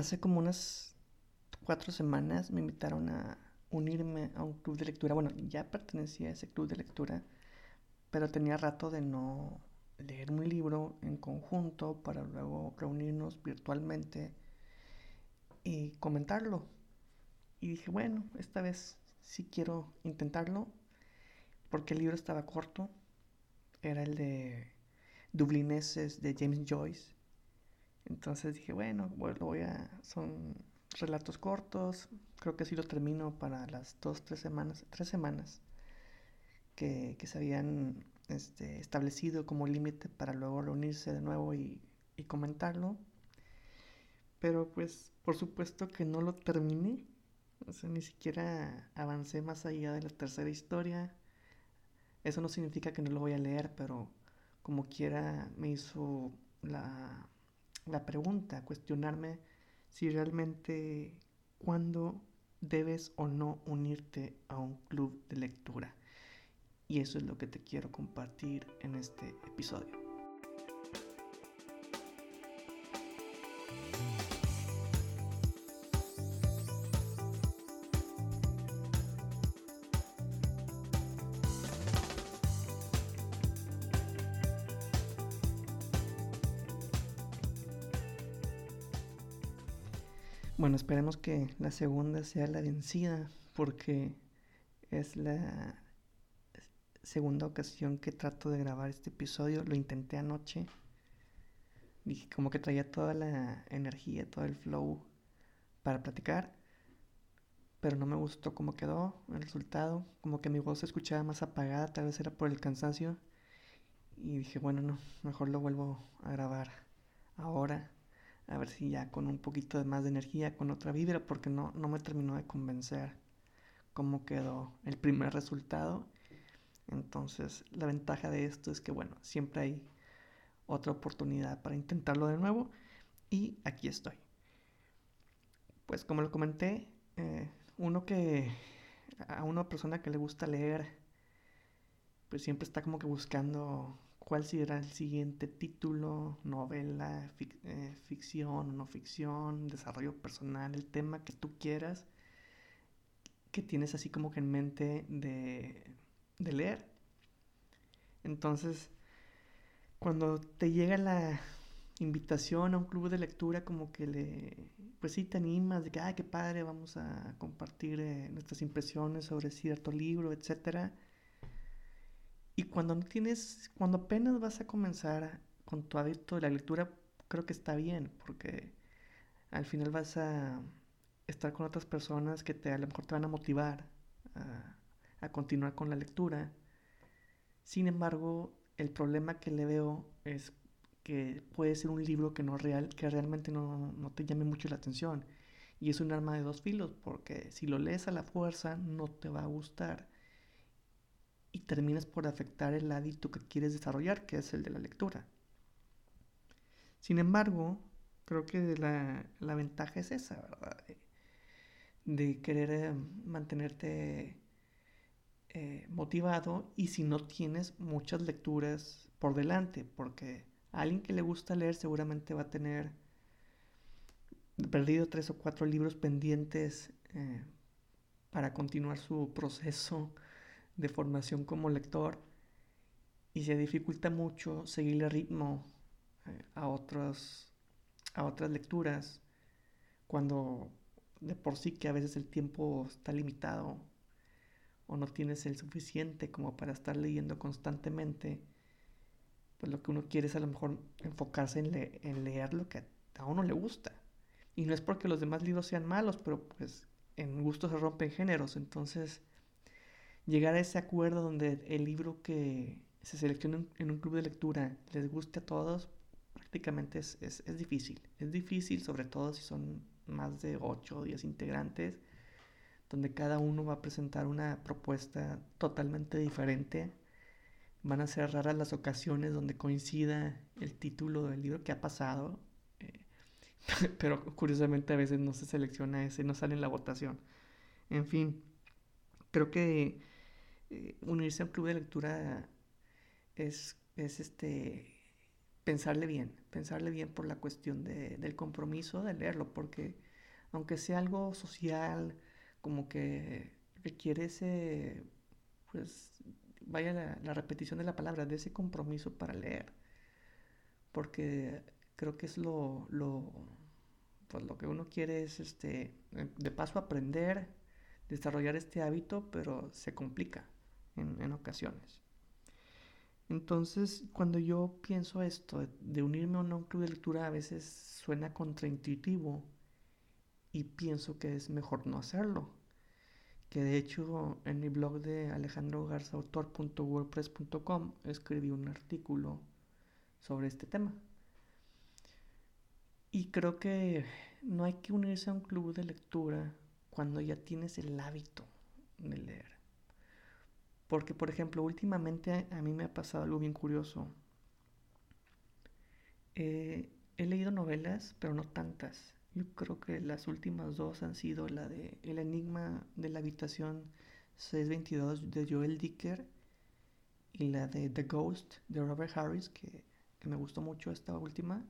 hace como unas cuatro semanas me invitaron a unirme a un club de lectura. Bueno, ya pertenecía a ese club de lectura, pero tenía rato de no leer un libro en conjunto para luego reunirnos virtualmente y comentarlo. Y dije, bueno, esta vez sí quiero intentarlo, porque el libro estaba corto. Era el de Dublineses de James Joyce. Entonces dije, bueno, lo voy a. Son relatos cortos. Creo que sí lo termino para las dos, tres semanas. Tres semanas que, se habían este, establecido como límite para luego reunirse de nuevo y, y comentarlo. Pero pues, por supuesto que no lo terminé. O sea, ni siquiera avancé más allá de la tercera historia. Eso no significa que no lo voy a leer, pero como quiera me hizo la, la pregunta, cuestionarme si realmente cuándo debes o no unirte a un club de lectura. Y eso es lo que te quiero compartir en este episodio. Bueno, esperemos que la segunda sea la vencida porque es la segunda ocasión que trato de grabar este episodio. Lo intenté anoche. Dije como que traía toda la energía, todo el flow para platicar. Pero no me gustó cómo quedó el resultado. Como que mi voz se escuchaba más apagada, tal vez era por el cansancio. Y dije, bueno, no, mejor lo vuelvo a grabar ahora a ver si ya con un poquito de más de energía, con otra vibra, porque no, no me terminó de convencer cómo quedó el primer resultado. Entonces, la ventaja de esto es que, bueno, siempre hay otra oportunidad para intentarlo de nuevo. Y aquí estoy. Pues como lo comenté, eh, uno que a una persona que le gusta leer, pues siempre está como que buscando cuál será el siguiente título, novela, eh, ficción no ficción, desarrollo personal, el tema que tú quieras, que tienes así como que en mente de, de leer. Entonces, cuando te llega la invitación a un club de lectura, como que le, pues sí te animas de que, ay, qué padre, vamos a compartir eh, nuestras impresiones sobre cierto libro, etcétera y cuando no tienes, cuando apenas vas a comenzar con tu hábito de la lectura, creo que está bien, porque al final vas a estar con otras personas que te, a lo mejor te van a motivar a, a continuar con la lectura. Sin embargo, el problema que le veo es que puede ser un libro que, no real, que realmente no, no, te llame mucho la atención. Y es un arma de dos filos, porque si lo lees a la fuerza no te va a gustar y terminas por afectar el hábito que quieres desarrollar, que es el de la lectura. Sin embargo, creo que la, ventaja es esa, ¿verdad? De, querer eh, mantenerte eh, motivado y si no tienes muchas lecturas por delante, porque a alguien que le gusta leer seguramente va a tener perdido tres o cuatro libros pendientes eh, para continuar su proceso de formación como lector y se dificulta mucho seguirle ritmo eh, a, otras, a otras lecturas cuando de por sí que a veces el tiempo está limitado o no tienes el suficiente como para estar leyendo constantemente, pues lo que uno quiere es a lo mejor enfocarse en, en leer lo que a uno le gusta. Y no es porque los demás libros sean malos, pero pues en gusto se rompen géneros, entonces llegar a ese acuerdo donde el libro que se selecciona en un club de lectura les guste a todos, prácticamente es, difícil. Es difícil, sobre todo si son más de 8 o 10 integrantes, donde cada uno va a presentar una propuesta totalmente diferente. Van a ser raras las ocasiones donde coincida el título del libro que ha pasado, eh, pero curiosamente a veces no se selecciona ese, no sale en la votación. En fin, creo que eh, unirse a club de lectura es, es este pensarle bien, pensarle bien por la cuestión de, del compromiso de leerlo, porque aunque sea algo social, como que requiere ese, pues, vaya la, la repetición de la palabra, de ese compromiso para leer, porque creo que es lo, lo, pues lo que uno quiere es, este, de paso aprender, desarrollar este hábito, pero se complica en, ocasiones. Entonces, cuando yo pienso esto, de unirme a un club de lectura, a veces suena contraintuitivo y pienso que es mejor no hacerlo. Que de hecho en mi blog de alejandrogarzautor.wordpress.com escribí un artículo sobre este tema. Y creo que no hay que unirse a un club de lectura cuando ya tienes el hábito de leer. Porque, por ejemplo, últimamente a mí me ha pasado algo bien curioso. Eh, he leído novelas, pero no tantas. Yo creo que las últimas dos han sido la de El Enigma de la Habitación 622 de Joel Dicker y la de The Ghost de Robert Harris, que, que me gustó mucho esta última.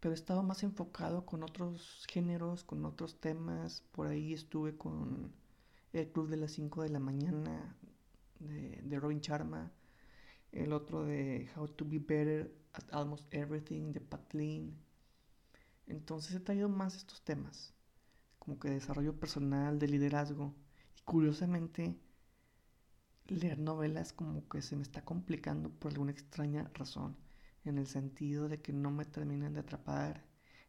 Pero he estado más enfocado con otros géneros, con otros temas. Por ahí estuve con el Club de las 5 de la mañana de, Robin Sharma, el otro de How to Be Better at Almost Everything de Pat. Entonces he traído más estos temas, como que desarrollo personal, de liderazgo. Y curiosamente, leer novelas como que se me está complicando por alguna extraña razón, en el sentido de que no me terminan de atrapar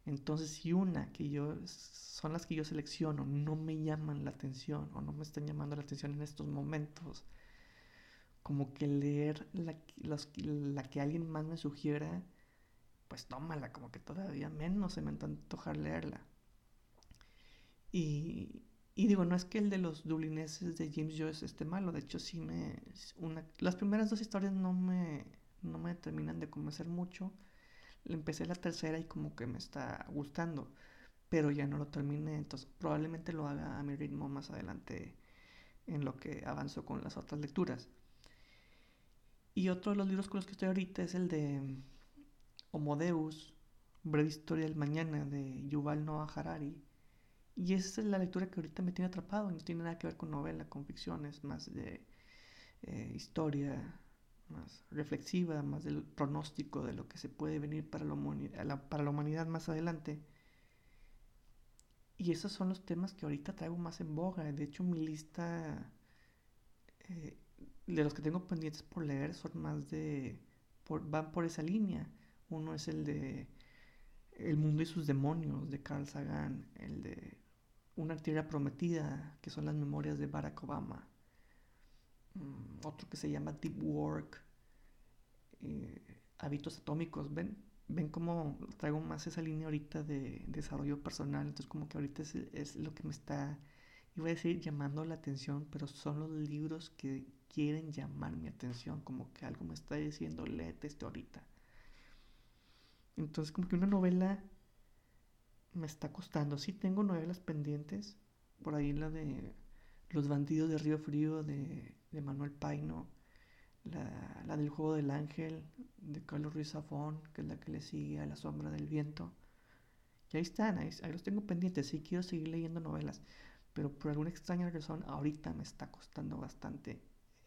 entonces, si una que yo son las que yo selecciono no me llaman la atención o no me están llamando la atención en estos momentos, como que leer la, que alguien más me sugiera, pues tómala, como que todavía menos se me antojar leerla. Y, y digo, no es que el de los dublineses de James Joyce esté malo, de hecho sí me... Una, las primeras dos historias no me, no me terminan de convencer mucho empecé la tercera y como que me está gustando, pero ya no lo terminé, entonces probablemente lo haga a mi ritmo más adelante en lo que avanzo con las otras lecturas. Y otro de los libros con los que estoy ahorita es el de Homo Deus, Breve Historia del Mañana, de Yuval Noah Harari. Y esa es la lectura que ahorita me tiene atrapado, no tiene nada que ver con novela, con ficciones, más de eh, historia, más reflexiva, más del pronóstico de lo que se puede venir para la, para la humanidad más adelante. Y esos son los temas que ahorita traigo más en boga. De hecho, mi lista eh, de los que tengo pendientes por leer son más de... van por esa línea. Uno es el de El mundo y sus demonios de Carl Sagan. El de Una tierra prometida, que son las memorias de Barack Obama. Mm, otro que se llama Deep Work, eh, hábitos atómicos, ven, ven cómo traigo más esa línea ahorita de, desarrollo personal, entonces como que ahorita es, lo que me está, iba a decir llamando la atención, pero son los libros que quieren llamar mi atención, como que algo me está diciendo, léete esto ahorita. Entonces como que una novela me está costando, sí tengo novelas pendientes, por ahí la de Los bandidos de Río Frío de de Manuel Paino, la, del juego del ángel de Carlos Ruiz Zafón, que es la que le sigue a La sombra del viento. Y ahí están, ahí, los tengo pendientes, sí quiero seguir leyendo novelas, pero por alguna extraña razón ahorita me está costando bastante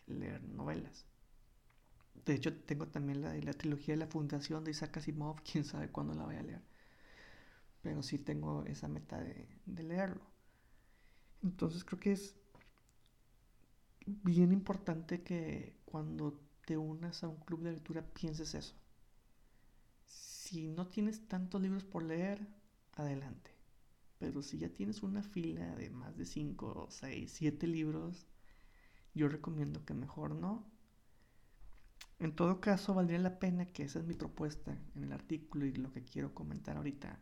leer novelas. De hecho, tengo también la, la trilogía de la Fundación de Isaac Asimov, quién sabe cuándo la voy a leer. Pero sí tengo esa meta de, de leerlo. Entonces creo que es bien importante que cuando te unas a un club de lectura pienses eso. Si no tienes tantos libros por leer, adelante. Pero si ya tienes una fila de más de 5, 6, 7 libros, yo recomiendo que mejor no. En todo caso, valdría la pena que esa es mi propuesta en el artículo y lo que quiero comentar ahorita.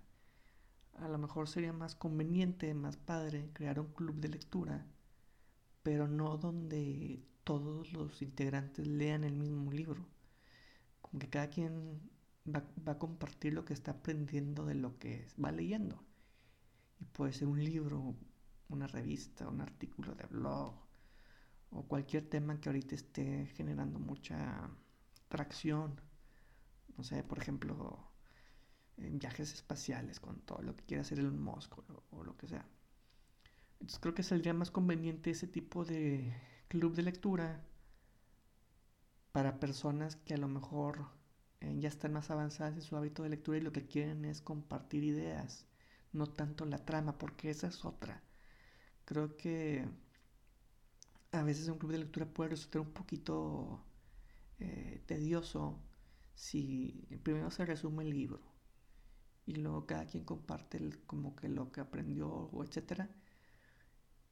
A lo mejor sería más conveniente, más padre, crear un club de lectura pero no donde todos los integrantes lean el mismo libro. Como que cada quien va, a compartir lo que está aprendiendo de lo que va leyendo. Y puede ser un libro, una revista, un artículo de blog o cualquier tema que ahorita esté generando mucha tracción no sé, por ejemplo, en viajes espaciales, con todo lo que quiera hacer el Musk o, lo que sea. Entonces creo que saldría más conveniente ese tipo de club de lectura para personas que a lo mejor eh, ya están más avanzadas en su hábito de lectura y lo que quieren es compartir ideas, no tanto la trama, porque esa es otra. Creo que a veces un club de lectura puede resultar un poquito eh, tedioso si primero se resume el libro y luego cada quien comparte como que lo que aprendió o etcétera,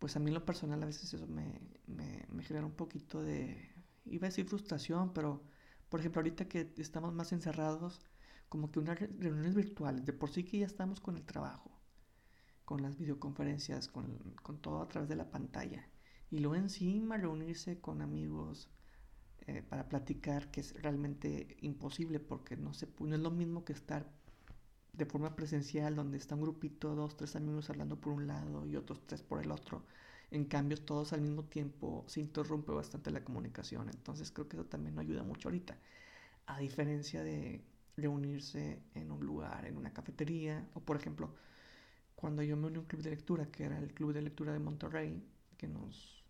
pues a mí lo personal a veces eso me, me, genera un poquito de, iba a decir frustración, pero por ejemplo ahorita que estamos más encerrados, como que unas reuniones virtuales, de por sí que ya estamos con el trabajo, con las videoconferencias, con, con todo a través de la pantalla, y luego encima reunirse con amigos, eh, para platicar, que es realmente imposible porque no, se, no es lo mismo que estar de forma presencial, donde está un grupito, dos, tres amigos hablando por un lado y otros tres por el otro. En cambio, todos al mismo tiempo se interrumpe bastante la comunicación. Entonces creo que eso también no ayuda mucho ahorita. A diferencia de reunirse en un lugar, en una cafetería, o por ejemplo, cuando yo me uní a un club de lectura, que era el Club de Lectura de Monterrey, que nos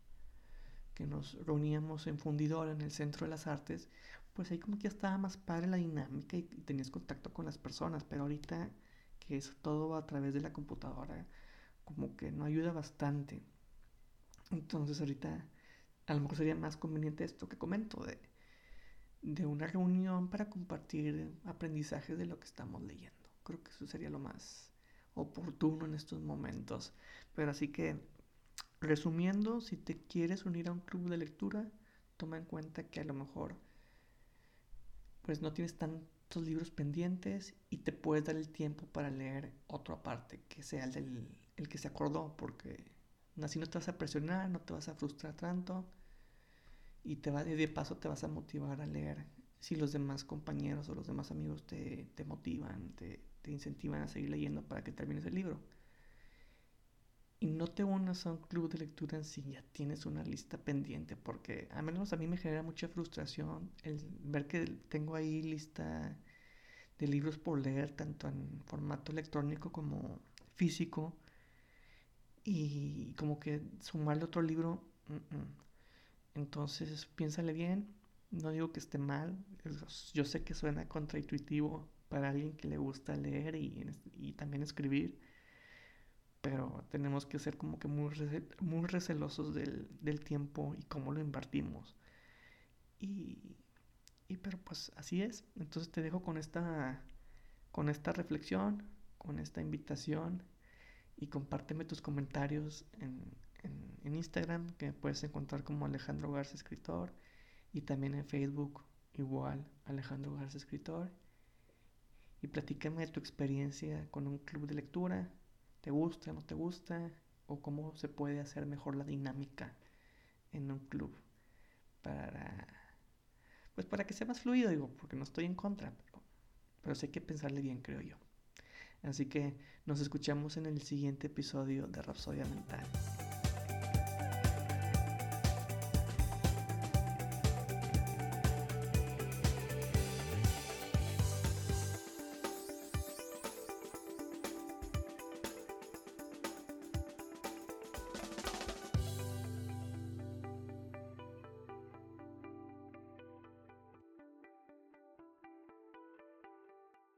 que nos reuníamos en Fundidora, en el Centro de las Artes, pues ahí como que ya estaba más padre la dinámica y, tenías contacto con las personas, pero ahorita que es todo a través de la computadora, como que no ayuda bastante. Entonces ahorita a lo mejor sería más conveniente esto que comento, de, de una reunión para compartir aprendizajes de lo que estamos leyendo. Creo que eso sería lo más oportuno en estos momentos. Pero así que Resumiendo, si te quieres unir a un club de lectura, toma en cuenta que a lo mejor pues no tienes tantos libros pendientes y te puedes dar el tiempo para leer otro aparte, que sea el, del, el que se acordó, porque así no te vas a presionar, no te vas a frustrar tanto y te va, de paso te vas a motivar a leer si los demás compañeros o los demás amigos te, te motivan, te, te incentivan a seguir leyendo para que termines el libro. Y no te unas a un club de lectura si ya tienes una lista pendiente, porque al menos a mí me genera mucha frustración el ver que tengo ahí lista de libros por leer, tanto en formato electrónico como físico, y como que sumarle otro libro, entonces piénsale bien, no digo que esté mal, yo sé que suena contraintuitivo para alguien que le gusta leer y, y también escribir, pero tenemos que ser como que muy, muy recelosos del, del, tiempo y cómo lo invertimos. Y, y, pero pues así es. Entonces te dejo con esta, con esta reflexión, con esta invitación y compárteme tus comentarios en, en, Instagram, que puedes encontrar como Alejandro Garza Escritor, y también en Facebook igual Alejandro Garza Escritor. Y platícame tu experiencia con un club de lectura ¿Te gusta, no te gusta? ¿O cómo se puede hacer mejor la dinámica en un club? Para, pues para que sea más fluido, digo, porque no estoy en contra, pero, pero sí hay que pensarle bien, creo yo. Así que nos escuchamos en el siguiente episodio de Rapsodia Mental.